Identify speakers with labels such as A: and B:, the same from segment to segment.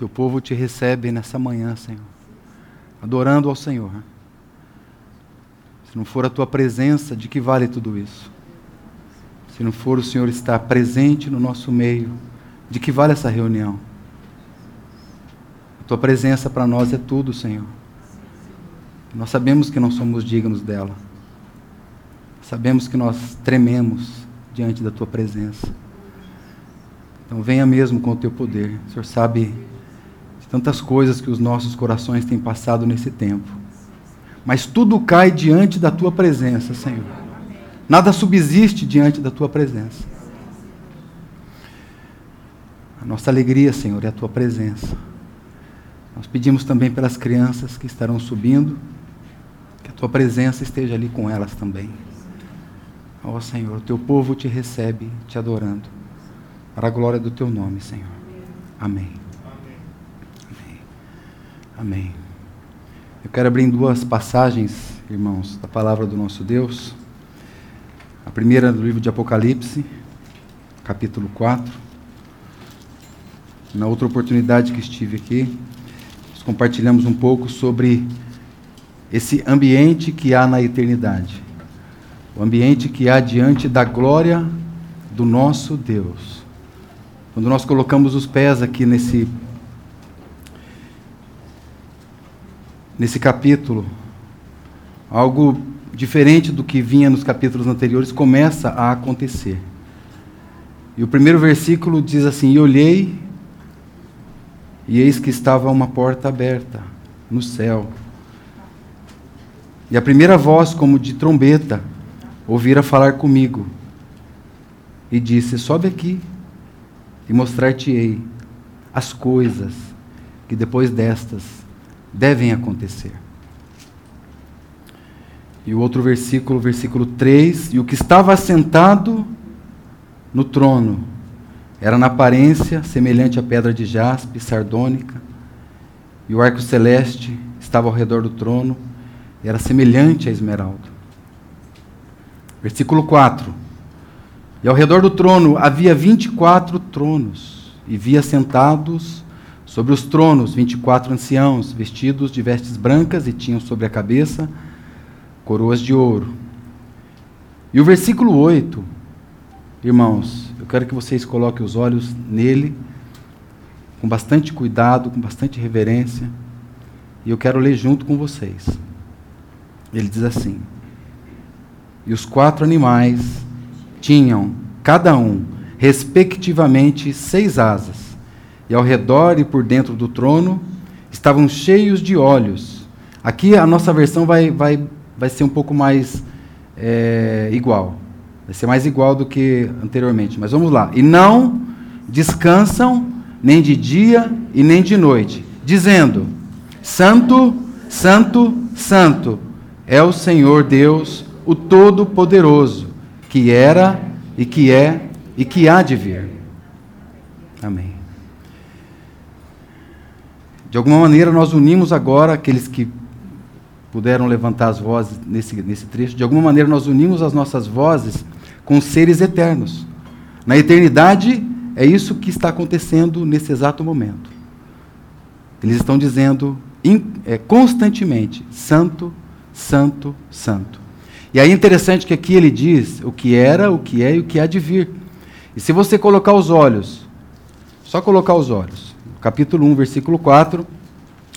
A: Teu povo te recebe nessa manhã, Senhor, adorando ao Senhor. Se não for a tua presença, de que vale tudo isso? Se não for o Senhor estar presente no nosso meio, de que vale essa reunião? A tua presença para nós é tudo, Senhor. Nós sabemos que não somos dignos dela. Sabemos que nós trememos diante da tua presença. Então venha mesmo com o teu poder. O Senhor sabe tantas coisas que os nossos corações têm passado nesse tempo. Mas tudo cai diante da tua presença, Senhor. Nada subsiste diante da tua presença. A nossa alegria, Senhor, é a tua presença. Nós pedimos também pelas crianças que estarão subindo, que a tua presença esteja ali com elas também. Ó oh, Senhor, o teu povo te recebe, te adorando, para a glória do teu nome, Senhor. Amém. Amém. Eu quero abrir duas passagens, irmãos, da palavra do nosso Deus. A primeira do livro de Apocalipse, capítulo 4. Na outra oportunidade que estive aqui, nós compartilhamos um pouco sobre esse ambiente que há na eternidade o ambiente que há diante da glória do nosso Deus. Quando nós colocamos os pés aqui nesse nesse capítulo, algo diferente do que vinha nos capítulos anteriores começa a acontecer. E o primeiro versículo diz assim: E olhei, e eis que estava uma porta aberta no céu. E a primeira voz, como de trombeta, ouvira falar comigo e disse: Sobe aqui e mostrar-te-ei as coisas que depois destas devem acontecer. E o outro versículo, versículo 3: E o que estava assentado no trono era na aparência semelhante à pedra de jaspe, sardônica, e o arco celeste estava ao redor do trono, e era semelhante a esmeralda. Versículo 4. E ao redor do trono havia vinte e quatro tronos, e via sentados sobre os tronos vinte e quatro anciãos, vestidos de vestes brancas, e tinham sobre a cabeça coroas de ouro. E o versículo 8, irmãos, eu quero que vocês coloquem os olhos nele, com bastante cuidado, com bastante reverência, e eu quero ler junto com vocês. Ele diz assim: e os quatro animais tinham, cada um, respectivamente, seis asas, e ao redor e por dentro do trono estavam cheios de olhos. Aqui a nossa versão vai, vai, vai ser um pouco mais é, igual. Vai ser mais igual do que anteriormente. Mas vamos lá. E não descansam nem de dia e nem de noite, dizendo: Santo, Santo, Santo é o Senhor Deus o Todo-Poderoso, que era e que é e que há de vir. Amém. De alguma maneira, nós unimos agora aqueles que puderam levantar as vozes nesse, nesse trecho, de alguma maneira, nós unimos as nossas vozes com seres eternos. Na eternidade, é isso que está acontecendo nesse exato momento. Eles estão dizendo in, é, constantemente: Santo, Santo, Santo. E aí é interessante que aqui ele diz o que era, o que é e o que há de vir. E se você colocar os olhos, só colocar os olhos, capítulo 1, versículo 4,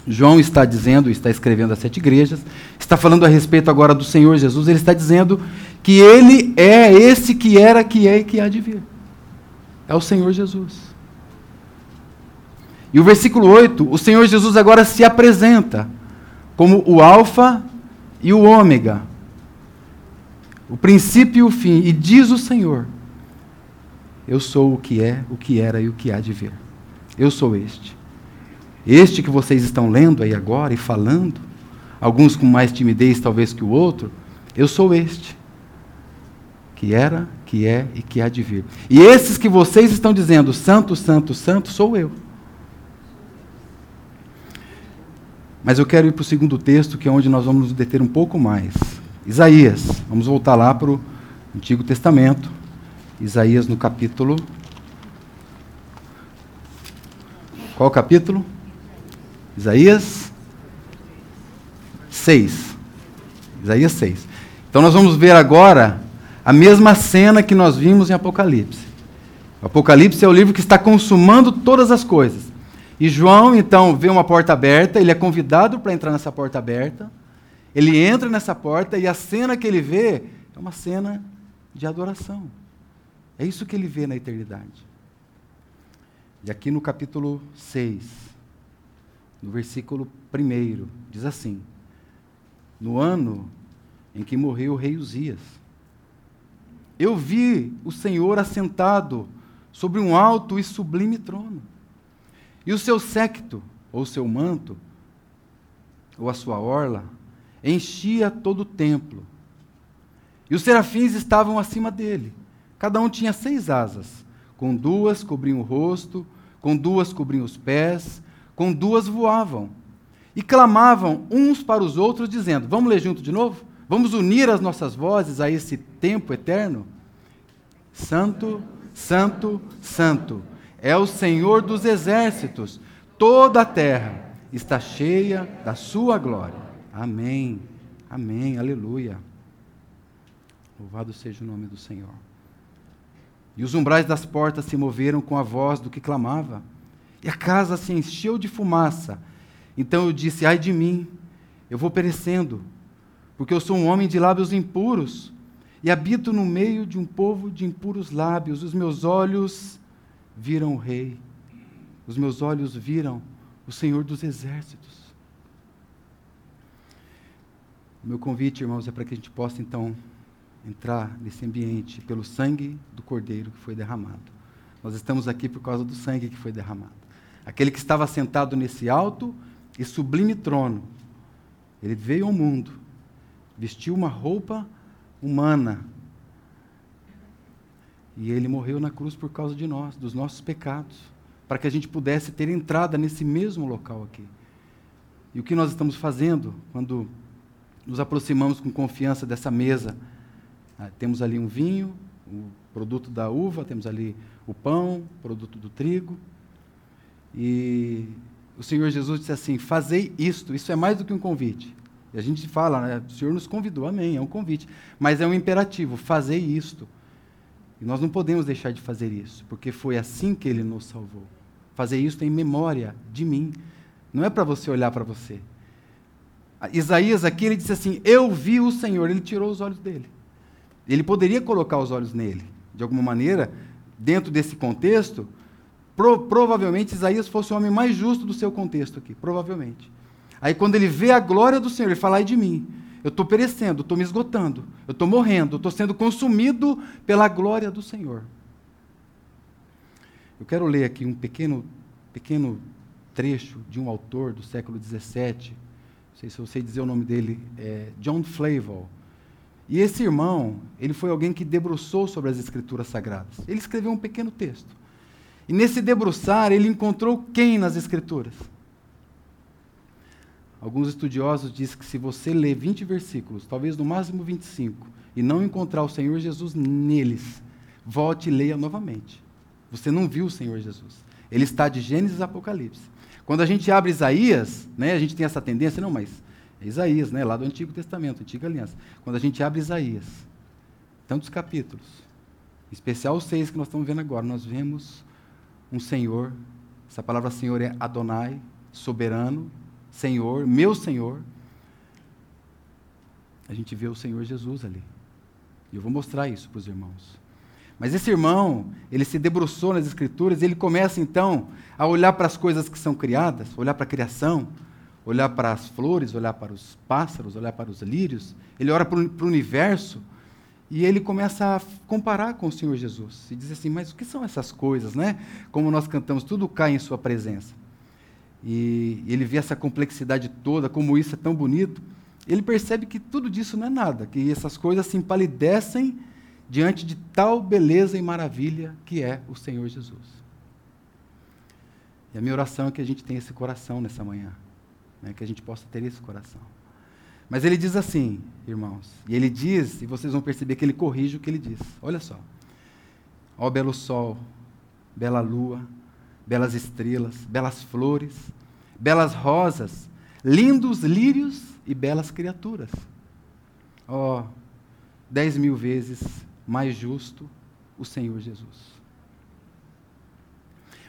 A: João está dizendo, está escrevendo às sete igrejas, está falando a respeito agora do Senhor Jesus, ele está dizendo que ele é esse que era, que é e que há de vir. É o Senhor Jesus. E o versículo 8, o Senhor Jesus agora se apresenta como o Alfa e o Ômega, o princípio e o fim, e diz o Senhor: Eu sou o que é, o que era e o que há de vir. Eu sou este. Este que vocês estão lendo aí agora e falando, alguns com mais timidez talvez que o outro, eu sou este. Que era, que é e que há de vir. E esses que vocês estão dizendo, santo, santo, santo, sou eu. Mas eu quero ir para o segundo texto, que é onde nós vamos nos deter um pouco mais. Isaías, vamos voltar lá para o Antigo Testamento. Isaías no capítulo Qual capítulo? Isaías 6. Isaías 6. Então nós vamos ver agora a mesma cena que nós vimos em Apocalipse. O Apocalipse é o livro que está consumando todas as coisas. E João, então, vê uma porta aberta, ele é convidado para entrar nessa porta aberta. Ele entra nessa porta e a cena que ele vê é uma cena de adoração. É isso que ele vê na eternidade. E aqui no capítulo 6, no versículo 1, diz assim: No ano em que morreu o rei Uzias, eu vi o Senhor assentado sobre um alto e sublime trono. E o seu séquito, ou seu manto, ou a sua orla, enchia todo o templo. E os serafins estavam acima dele. Cada um tinha seis asas. Com duas cobriam o rosto, com duas cobriam os pés, com duas voavam. E clamavam uns para os outros, dizendo: Vamos ler junto de novo? Vamos unir as nossas vozes a esse tempo eterno? Santo, Santo, Santo é o Senhor dos exércitos, toda a terra está cheia da sua glória. Amém, amém, aleluia. Louvado seja o nome do Senhor. E os umbrais das portas se moveram com a voz do que clamava, e a casa se encheu de fumaça. Então eu disse: Ai de mim, eu vou perecendo, porque eu sou um homem de lábios impuros e habito no meio de um povo de impuros lábios. Os meus olhos viram o Rei, os meus olhos viram o Senhor dos Exércitos. O meu convite, irmãos, é para que a gente possa então entrar nesse ambiente pelo sangue do Cordeiro que foi derramado. Nós estamos aqui por causa do sangue que foi derramado. Aquele que estava sentado nesse alto e sublime trono, ele veio ao mundo, vestiu uma roupa humana. E ele morreu na cruz por causa de nós, dos nossos pecados, para que a gente pudesse ter entrada nesse mesmo local aqui. E o que nós estamos fazendo quando nos aproximamos com confiança dessa mesa? Ah, temos ali um vinho, o produto da uva, temos ali o pão, produto do trigo. E o Senhor Jesus disse assim: Fazei isto, isso é mais do que um convite. E a gente fala, né, o Senhor nos convidou, amém, é um convite. Mas é um imperativo, fazer isto. E nós não podemos deixar de fazer isso, porque foi assim que ele nos salvou. Fazer isso em memória de mim. Não é para você olhar para você. Isaías aqui, ele disse assim: Eu vi o Senhor. Ele tirou os olhos dele. Ele poderia colocar os olhos nele. De alguma maneira, dentro desse contexto, pro, provavelmente Isaías fosse o homem mais justo do seu contexto aqui. Provavelmente. Aí quando ele vê a glória do Senhor, ele fala: ai de mim. Eu estou perecendo, estou me esgotando, eu estou morrendo, estou sendo consumido pela glória do Senhor. Eu quero ler aqui um pequeno, pequeno trecho de um autor do século XVII, não sei se eu sei dizer o nome dele, é John Flavel. E esse irmão, ele foi alguém que debruçou sobre as escrituras sagradas. Ele escreveu um pequeno texto. E nesse debruçar, ele encontrou quem nas escrituras? Alguns estudiosos dizem que se você ler 20 versículos, talvez no máximo 25, e não encontrar o Senhor Jesus neles, volte e leia novamente. Você não viu o Senhor Jesus. Ele está de Gênesis a Apocalipse. Quando a gente abre Isaías, né, a gente tem essa tendência, não, mas Isaías, né, lá do Antigo Testamento, Antiga Aliança. Quando a gente abre Isaías, tantos capítulos, em especial os seis que nós estamos vendo agora, nós vemos um Senhor, essa palavra Senhor é Adonai, soberano, Senhor, meu Senhor, a gente vê o Senhor Jesus ali. E eu vou mostrar isso para os irmãos. Mas esse irmão, ele se debruçou nas Escrituras ele começa então a olhar para as coisas que são criadas, olhar para a criação, olhar para as flores, olhar para os pássaros, olhar para os lírios. Ele olha para o universo e ele começa a comparar com o Senhor Jesus. E diz assim: Mas o que são essas coisas, né? Como nós cantamos, tudo cai em Sua presença e ele vê essa complexidade toda, como isso é tão bonito, ele percebe que tudo disso não é nada, que essas coisas se empalidecem diante de tal beleza e maravilha que é o Senhor Jesus. E a minha oração é que a gente tenha esse coração nessa manhã, né, que a gente possa ter esse coração. Mas ele diz assim, irmãos, e ele diz, e vocês vão perceber que ele corrige o que ele diz. Olha só. Ó belo sol, bela lua, belas estrelas, belas flores, belas rosas, lindos lírios e belas criaturas. Ó, dez mil vezes mais justo o Senhor Jesus.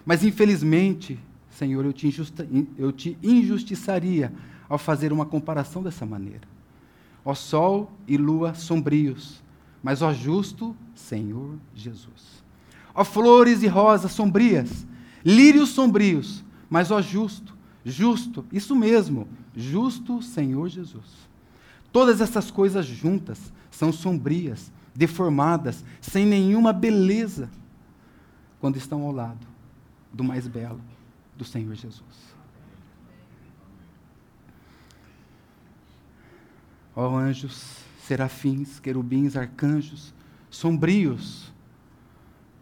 A: Mas infelizmente, Senhor, eu te, eu te injustiçaria ao fazer uma comparação dessa maneira. Ó sol e lua sombrios, mas ó justo Senhor Jesus. Ó flores e rosas sombrias, lírios sombrios, mas ó justo, justo, isso mesmo, justo Senhor Jesus. Todas essas coisas juntas são sombrias, deformadas, sem nenhuma beleza, quando estão ao lado do mais belo, do Senhor Jesus. Ó oh, anjos, serafins, querubins, arcanjos, sombrios,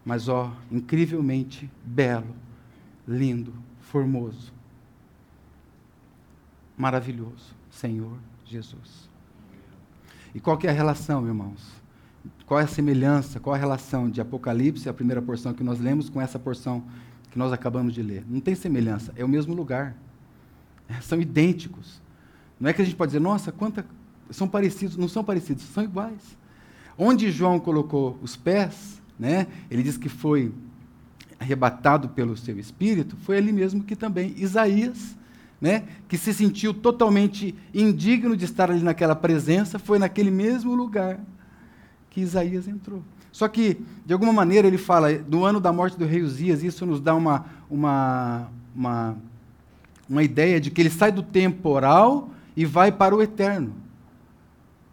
A: mas ó, oh, incrivelmente belo, lindo, formoso, maravilhoso, Senhor Jesus. E qual é a relação, irmãos? Qual é a semelhança, qual a relação de Apocalipse, a primeira porção que nós lemos, com essa porção que nós acabamos de ler? Não tem semelhança, é o mesmo lugar. São idênticos. Não é que a gente pode dizer, nossa, quanta. São parecidos, não são parecidos, são iguais. Onde João colocou os pés, né, ele diz que foi arrebatado pelo seu espírito, foi ali mesmo que também Isaías né, que se sentiu totalmente indigno de estar ali naquela presença, foi naquele mesmo lugar que Isaías entrou. Só que, de alguma maneira, ele fala, no ano da morte do rei Uzias, isso nos dá uma, uma, uma, uma ideia de que ele sai do temporal e vai para o eterno.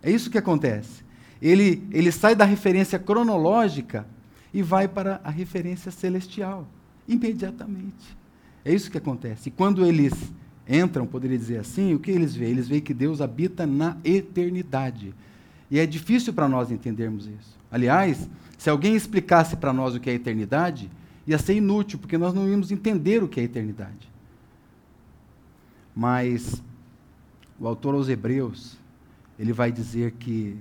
A: É isso que acontece. Ele, ele sai da referência cronológica e vai para a referência celestial, imediatamente. É isso que acontece. E quando eles entram, poderia dizer assim, o que eles veem? Eles veem que Deus habita na eternidade. E é difícil para nós entendermos isso. Aliás, se alguém explicasse para nós o que é eternidade, ia ser inútil, porque nós não íamos entender o que é eternidade. Mas o autor aos Hebreus, ele vai dizer que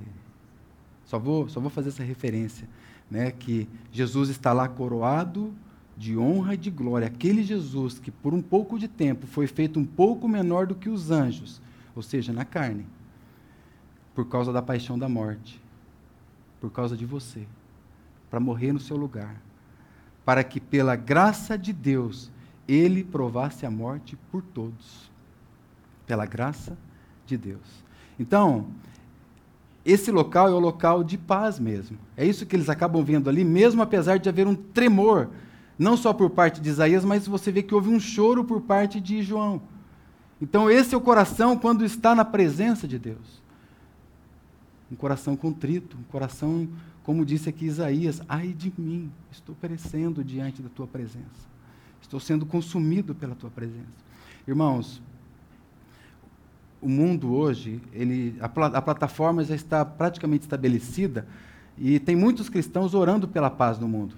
A: só vou, só vou fazer essa referência, né, que Jesus está lá coroado de honra e de glória, aquele Jesus que por um pouco de tempo foi feito um pouco menor do que os anjos, ou seja, na carne, por causa da paixão da morte, por causa de você, para morrer no seu lugar, para que pela graça de Deus ele provasse a morte por todos. Pela graça de Deus. Então, esse local é o local de paz mesmo. É isso que eles acabam vendo ali, mesmo apesar de haver um tremor não só por parte de Isaías, mas você vê que houve um choro por parte de João. Então, esse é o coração quando está na presença de Deus. Um coração contrito, um coração, como disse aqui Isaías: ai de mim, estou perecendo diante da tua presença. Estou sendo consumido pela tua presença. Irmãos, o mundo hoje, ele, a, a plataforma já está praticamente estabelecida e tem muitos cristãos orando pela paz no mundo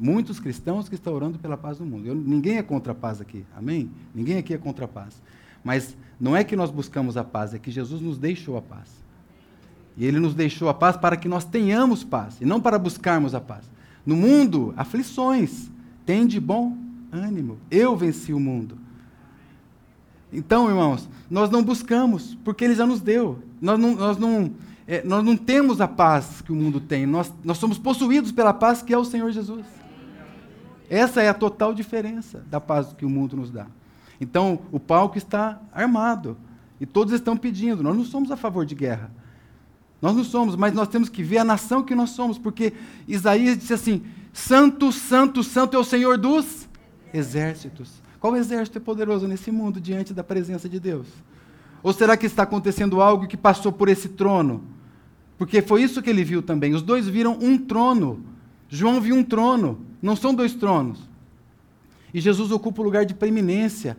A: muitos cristãos que estão orando pela paz no mundo. Eu, ninguém é contra a paz aqui, amém? Ninguém aqui é contra a paz. Mas não é que nós buscamos a paz, é que Jesus nos deixou a paz. E Ele nos deixou a paz para que nós tenhamos paz, e não para buscarmos a paz. No mundo, aflições. Tem de bom ânimo. Eu venci o mundo. Então, irmãos, nós não buscamos, porque Ele já nos deu. Nós não, nós não, é, nós não temos a paz que o mundo tem. Nós, nós somos possuídos pela paz que é o Senhor Jesus. Essa é a total diferença da paz que o mundo nos dá. Então, o palco está armado. E todos estão pedindo. Nós não somos a favor de guerra. Nós não somos, mas nós temos que ver a nação que nós somos, porque Isaías disse assim: Santo, Santo, Santo é o Senhor dos exércitos. Qual exército é poderoso nesse mundo diante da presença de Deus? Ou será que está acontecendo algo que passou por esse trono? Porque foi isso que ele viu também. Os dois viram um trono. João viu um trono. Não são dois tronos. E Jesus ocupa o lugar de preeminência,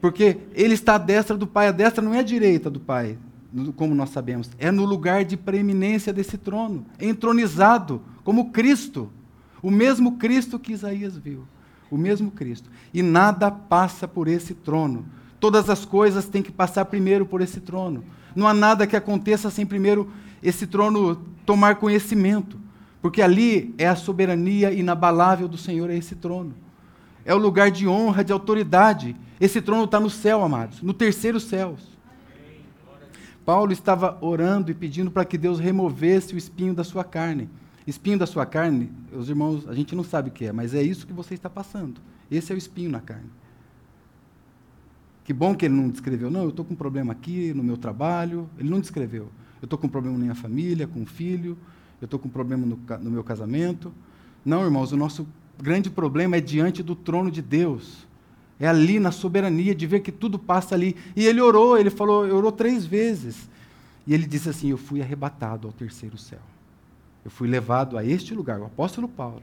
A: porque ele está à destra do Pai. A destra não é a direita do Pai, como nós sabemos. É no lugar de preeminência desse trono, entronizado como Cristo. O mesmo Cristo que Isaías viu. O mesmo Cristo. E nada passa por esse trono. Todas as coisas têm que passar primeiro por esse trono. Não há nada que aconteça sem primeiro esse trono tomar conhecimento. Porque ali é a soberania inabalável do Senhor, é esse trono. é o lugar de honra, de autoridade. Esse trono está no céu, amados, no terceiro céu. Paulo estava orando e pedindo para que Deus removesse o espinho da sua carne. Espinho da sua carne, os irmãos, a gente não sabe o que é, mas é isso que você está passando. Esse é o espinho na carne. Que bom que ele não descreveu. Não, eu estou com um problema aqui no meu trabalho. Ele não descreveu. Eu estou com um problema na minha família, com o filho. Eu estou com um problema no, no meu casamento. Não, irmãos, o nosso grande problema é diante do trono de Deus. É ali na soberania de ver que tudo passa ali. E ele orou, ele falou, orou três vezes. E ele disse assim: Eu fui arrebatado ao terceiro céu. Eu fui levado a este lugar, o apóstolo Paulo.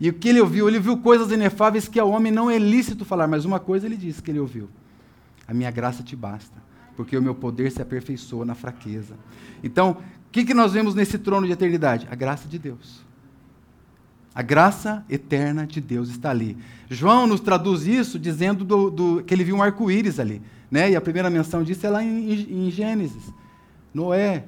A: E o que ele ouviu? Ele ouviu coisas inefáveis que ao homem não é lícito falar, mas uma coisa ele disse que ele ouviu: A minha graça te basta, porque o meu poder se aperfeiçoa na fraqueza. Então, o que, que nós vemos nesse trono de eternidade? A graça de Deus. A graça eterna de Deus está ali. João nos traduz isso dizendo do, do, que ele viu um arco-íris ali. Né? E a primeira menção disso é lá em, em Gênesis. Noé,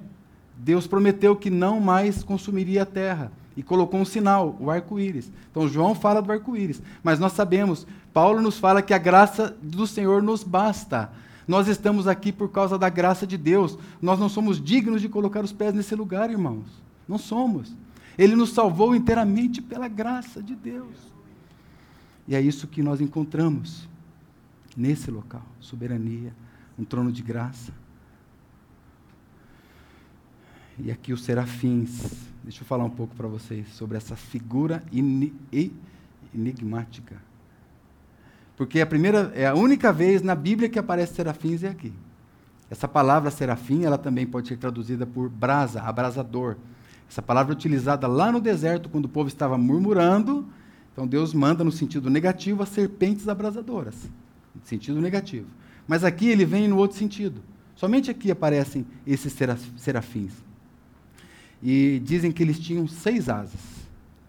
A: Deus prometeu que não mais consumiria a terra e colocou um sinal, o arco-íris. Então João fala do arco-íris, mas nós sabemos, Paulo nos fala que a graça do Senhor nos basta. Nós estamos aqui por causa da graça de Deus. Nós não somos dignos de colocar os pés nesse lugar, irmãos. Não somos. Ele nos salvou inteiramente pela graça de Deus. E é isso que nós encontramos nesse local: soberania, um trono de graça. E aqui os serafins. Deixa eu falar um pouco para vocês sobre essa figura enigmática. Porque a primeira, é a única vez na Bíblia que aparece serafins é aqui. Essa palavra serafim, ela também pode ser traduzida por brasa, abrasador. Essa palavra é utilizada lá no deserto, quando o povo estava murmurando. Então Deus manda no sentido negativo as serpentes abrasadoras. No sentido negativo. Mas aqui ele vem no outro sentido. Somente aqui aparecem esses serafins. E dizem que eles tinham seis asas.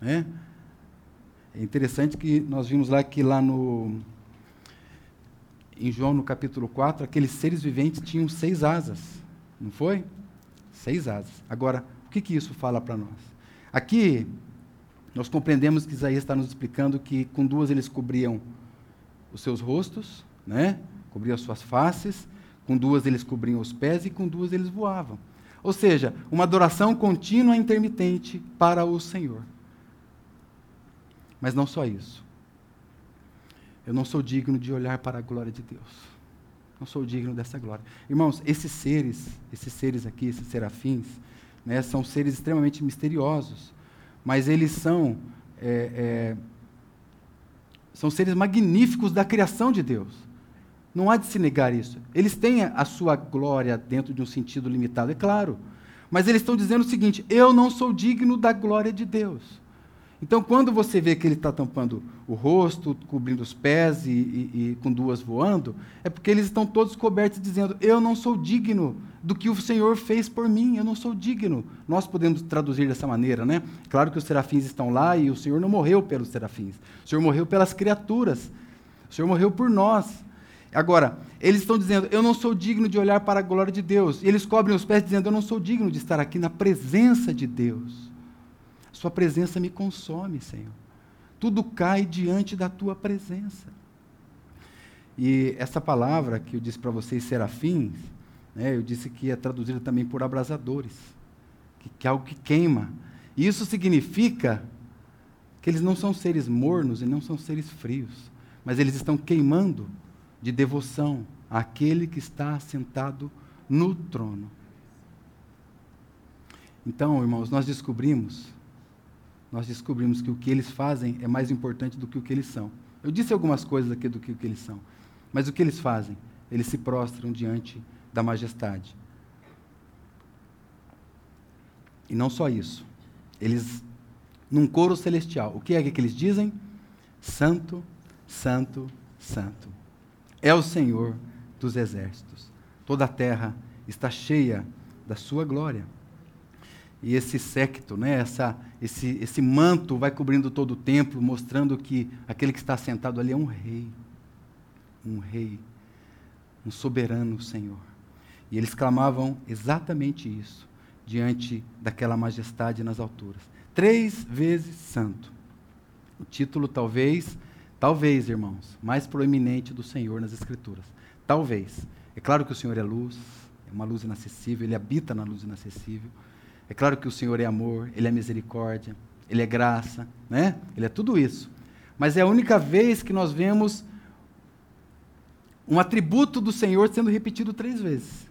A: Né? É interessante que nós vimos lá que lá no. Em João, no capítulo 4, aqueles seres viventes tinham seis asas. Não foi? Seis asas. Agora, que, que isso fala para nós? Aqui, nós compreendemos que Isaías está nos explicando que com duas eles cobriam os seus rostos, né? cobriam as suas faces, com duas eles cobriam os pés e com duas eles voavam. Ou seja, uma adoração contínua e intermitente para o Senhor. Mas não só isso. Eu não sou digno de olhar para a glória de Deus. Não sou digno dessa glória. Irmãos, esses seres, esses seres aqui, esses serafins, né, são seres extremamente misteriosos. Mas eles são, é, é, são seres magníficos da criação de Deus. Não há de se negar isso. Eles têm a sua glória dentro de um sentido limitado, é claro. Mas eles estão dizendo o seguinte: eu não sou digno da glória de Deus. Então, quando você vê que ele está tampando o rosto, cobrindo os pés e, e, e, com duas voando, é porque eles estão todos cobertos, dizendo: Eu não sou digno do que o Senhor fez por mim, eu não sou digno. Nós podemos traduzir dessa maneira, né? Claro que os serafins estão lá e o Senhor não morreu pelos serafins, o Senhor morreu pelas criaturas, o Senhor morreu por nós. Agora, eles estão dizendo, eu não sou digno de olhar para a glória de Deus. E eles cobrem os pés dizendo, eu não sou digno de estar aqui na presença de Deus. Sua presença me consome, Senhor. Tudo cai diante da tua presença. E essa palavra que eu disse para vocês, serafins, né, eu disse que é traduzida também por abrasadores, que, que é algo que queima. E isso significa que eles não são seres mornos e não são seres frios, mas eles estão queimando de devoção àquele que está sentado no trono. Então, irmãos, nós descobrimos, nós descobrimos que o que eles fazem é mais importante do que o que eles são. Eu disse algumas coisas aqui do que o que eles são, mas o que eles fazem? Eles se prostram diante da majestade. E não só isso. Eles, num coro celestial, o que é que eles dizem? Santo, Santo, Santo é o Senhor dos exércitos. Toda a terra está cheia da sua glória. E esse séquito, né, essa, esse, esse manto vai cobrindo todo o templo, mostrando que aquele que está sentado ali é um rei. Um rei. Um soberano Senhor. E eles clamavam exatamente isso, diante daquela majestade nas alturas. Três vezes santo. O título talvez talvez, irmãos, mais proeminente do Senhor nas Escrituras. Talvez. É claro que o Senhor é luz, é uma luz inacessível, ele habita na luz inacessível. É claro que o Senhor é amor, ele é misericórdia, ele é graça, né? Ele é tudo isso. Mas é a única vez que nós vemos um atributo do Senhor sendo repetido três vezes.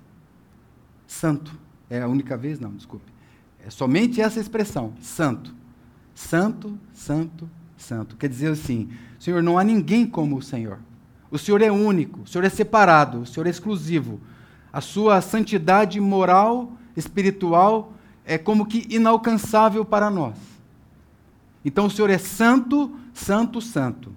A: Santo. É a única vez? Não, desculpe. É somente essa expressão, santo. Santo, santo, santo. Quer dizer assim, Senhor, não há ninguém como o Senhor. O Senhor é único, o Senhor é separado, o Senhor é exclusivo. A sua santidade moral, espiritual, é como que inalcançável para nós. Então o Senhor é santo, santo, santo.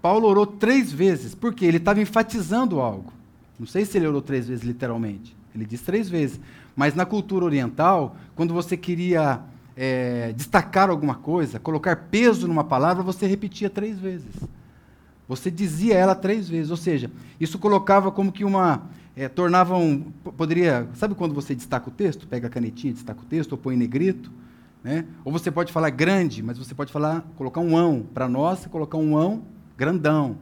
A: Paulo orou três vezes, porque ele estava enfatizando algo. Não sei se ele orou três vezes literalmente. Ele diz três vezes. Mas na cultura oriental, quando você queria é, destacar alguma coisa, colocar peso numa palavra, você repetia três vezes. Você dizia ela três vezes. Ou seja, isso colocava como que uma. É, tornava um. Poderia. Sabe quando você destaca o texto? Pega a canetinha, destaca o texto, ou põe em negrito? Né? Ou você pode falar grande, mas você pode falar, colocar um ão. Para nós, colocar um ão grandão.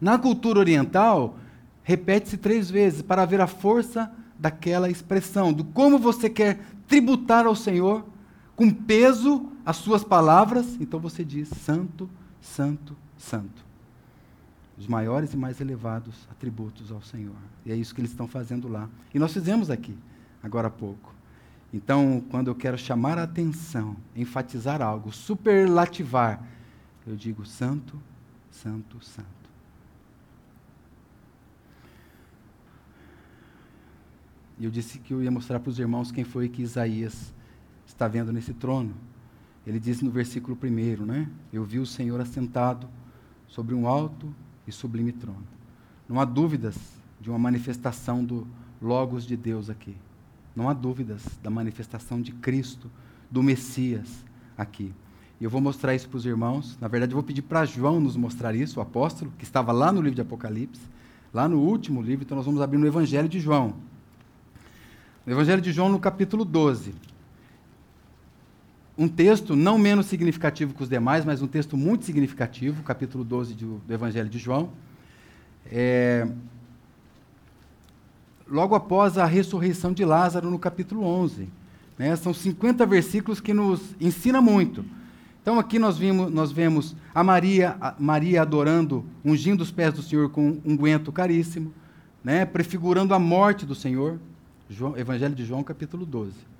A: Na cultura oriental, repete-se três vezes para ver a força daquela expressão, do como você quer tributar ao Senhor com peso as suas palavras. Então você diz: Santo, Santo, Santo. Os maiores e mais elevados atributos ao Senhor. E é isso que eles estão fazendo lá. E nós fizemos aqui, agora há pouco. Então, quando eu quero chamar a atenção, enfatizar algo, superlativar, eu digo santo, santo, santo. E eu disse que eu ia mostrar para os irmãos quem foi que Isaías está vendo nesse trono. Ele diz no versículo 1, né? Eu vi o Senhor assentado sobre um alto e sublime trono. Não há dúvidas de uma manifestação do Logos de Deus aqui. Não há dúvidas da manifestação de Cristo, do Messias aqui. E eu vou mostrar isso para os irmãos. Na verdade, eu vou pedir para João nos mostrar isso, o apóstolo, que estava lá no livro de Apocalipse, lá no último livro. Então, nós vamos abrir no Evangelho de João. No Evangelho de João, no capítulo 12. Um texto não menos significativo que os demais, mas um texto muito significativo, capítulo 12 do, do Evangelho de João. É, logo após a ressurreição de Lázaro, no capítulo 11. Né? São 50 versículos que nos ensina muito. Então aqui nós, vimos, nós vemos a Maria, a Maria adorando, ungindo os pés do Senhor com um unguento caríssimo, né, prefigurando a morte do Senhor. João, Evangelho de João, capítulo 12.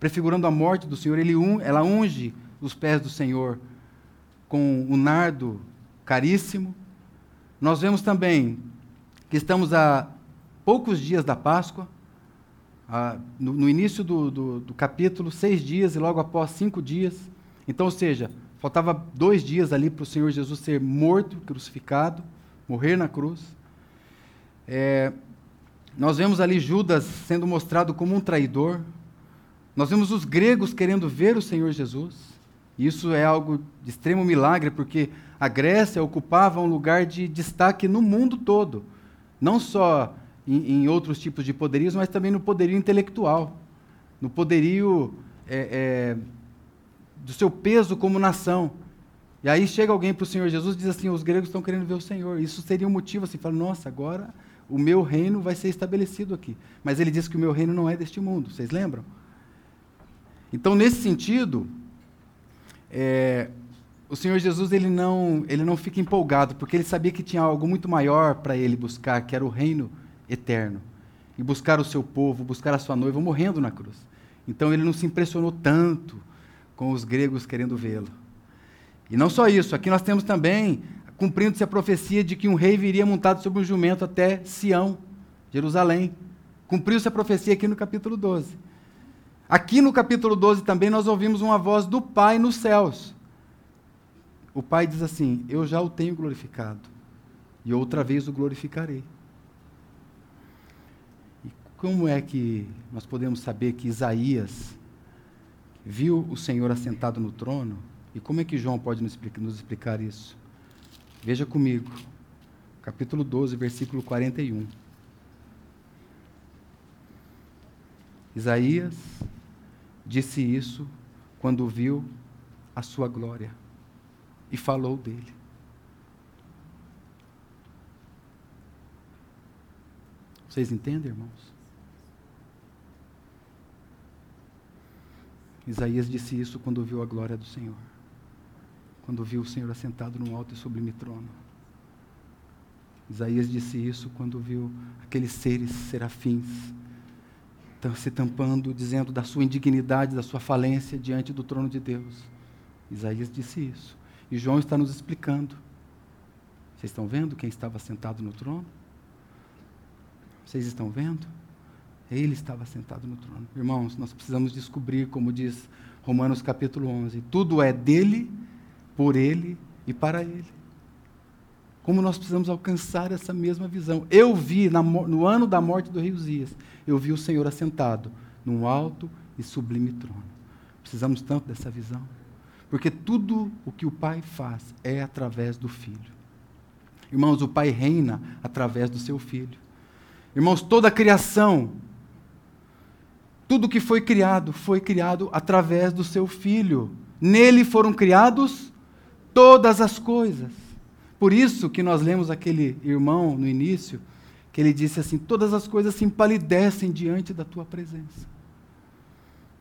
A: Prefigurando a morte do Senhor, ele ela unge os pés do Senhor com um nardo caríssimo. Nós vemos também que estamos a poucos dias da Páscoa, a, no, no, início do, do, do capítulo, seis dias, e logo após cinco dias então, ou seja, faltava dois dias ali para o Senhor Jesus ser morto, crucificado, morrer na cruz. É, nós vemos ali Judas sendo mostrado como um traidor. Nós vemos os gregos querendo ver o Senhor Jesus. Isso é algo de extremo milagre, porque a Grécia ocupava um lugar de destaque no mundo todo. Não só em, em outros tipos de poderios, mas também no poderio intelectual. No poderio é, é, do seu peso como nação. E aí chega alguém para o Senhor Jesus e diz assim: os gregos estão querendo ver o Senhor. Isso seria um motivo assim, fala, nossa, agora o meu reino vai ser estabelecido aqui. Mas ele diz que o meu reino não é deste mundo, vocês lembram? Então, nesse sentido, é, o Senhor Jesus ele não, ele não fica empolgado, porque ele sabia que tinha algo muito maior para ele buscar, que era o reino eterno. E buscar o seu povo, buscar a sua noiva morrendo na cruz. Então ele não se impressionou tanto com os gregos querendo vê-lo. E não só isso, aqui nós temos também, cumprindo-se a profecia de que um rei viria montado sobre um jumento até Sião, Jerusalém. Cumpriu-se a profecia aqui no capítulo 12. Aqui no capítulo 12 também nós ouvimos uma voz do Pai nos céus. O Pai diz assim: Eu já o tenho glorificado, e outra vez o glorificarei. E como é que nós podemos saber que Isaías viu o Senhor assentado no trono. E como é que João pode nos explicar, nos explicar isso? Veja comigo, capítulo 12, versículo 41. Isaías disse isso quando viu a sua glória e falou dele. Vocês entendem, irmãos? Isaías disse isso quando viu a glória do Senhor. Quando viu o Senhor assentado no alto e sublime trono. Isaías disse isso quando viu aqueles seres serafins se tampando, dizendo da sua indignidade, da sua falência diante do trono de Deus. Isaías disse isso. E João está nos explicando. Vocês estão vendo quem estava sentado no trono? Vocês estão vendo? Ele estava sentado no trono. Irmãos, nós precisamos descobrir, como diz Romanos capítulo 11, tudo é dele, por ele e para ele. Como nós precisamos alcançar essa mesma visão. Eu vi, no ano da morte do rei Uzias, eu vi o Senhor assentado num alto e sublime trono. Precisamos tanto dessa visão. Porque tudo o que o Pai faz é através do Filho. Irmãos, o Pai reina através do seu Filho. Irmãos, toda a criação, tudo que foi criado, foi criado através do seu Filho. Nele foram criados todas as coisas. Por isso que nós lemos aquele irmão no início, que ele disse assim: Todas as coisas se empalidecem diante da tua presença.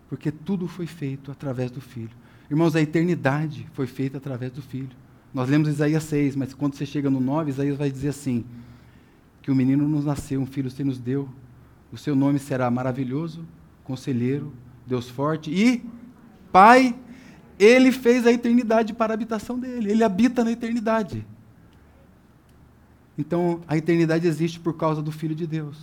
A: Porque tudo foi feito através do Filho. Irmãos, a eternidade foi feita através do Filho. Nós lemos Isaías 6, mas quando você chega no 9, Isaías vai dizer assim: que o menino nos nasceu, um filho se nos deu. O seu nome será maravilhoso, conselheiro, Deus forte e Pai. Ele fez a eternidade para a habitação dele. Ele habita na eternidade. Então, a eternidade existe por causa do Filho de Deus.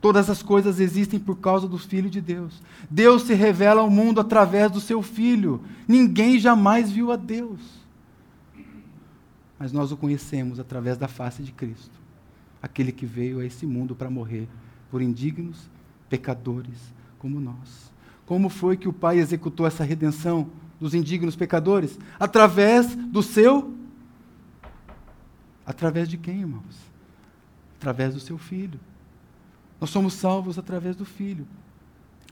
A: Todas as coisas existem por causa do Filho de Deus. Deus se revela ao mundo através do seu Filho. Ninguém jamais viu a Deus. Mas nós o conhecemos através da face de Cristo aquele que veio a esse mundo para morrer por indignos pecadores como nós. Como foi que o Pai executou essa redenção dos indignos pecadores? Através do seu Através de quem, irmãos? Através do seu filho. Nós somos salvos através do filho.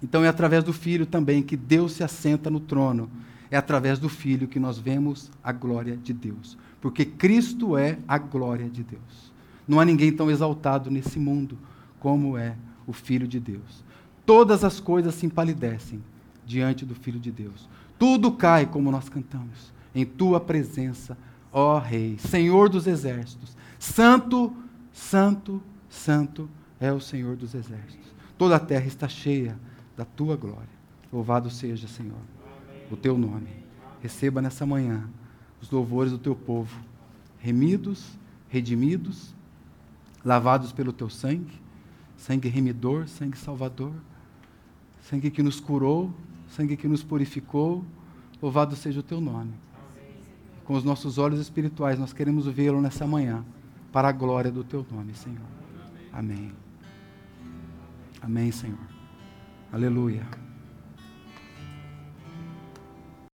A: Então é através do filho também que Deus se assenta no trono. É através do filho que nós vemos a glória de Deus. Porque Cristo é a glória de Deus. Não há ninguém tão exaltado nesse mundo como é o filho de Deus. Todas as coisas se empalidecem diante do filho de Deus. Tudo cai, como nós cantamos, em tua presença ó Rei, Senhor dos exércitos. Santo, santo, santo é o Senhor dos exércitos. Toda a terra está cheia da tua glória. Louvado seja, Senhor, o teu nome. Receba nessa manhã os louvores do teu povo, remidos, redimidos, lavados pelo teu sangue, sangue remidor, sangue salvador, sangue que nos curou, sangue que nos purificou. Louvado seja o teu nome com os nossos olhos espirituais, nós queremos vê-lo nessa manhã, para a glória do teu nome, Senhor. Amém. Amém, Senhor. Aleluia.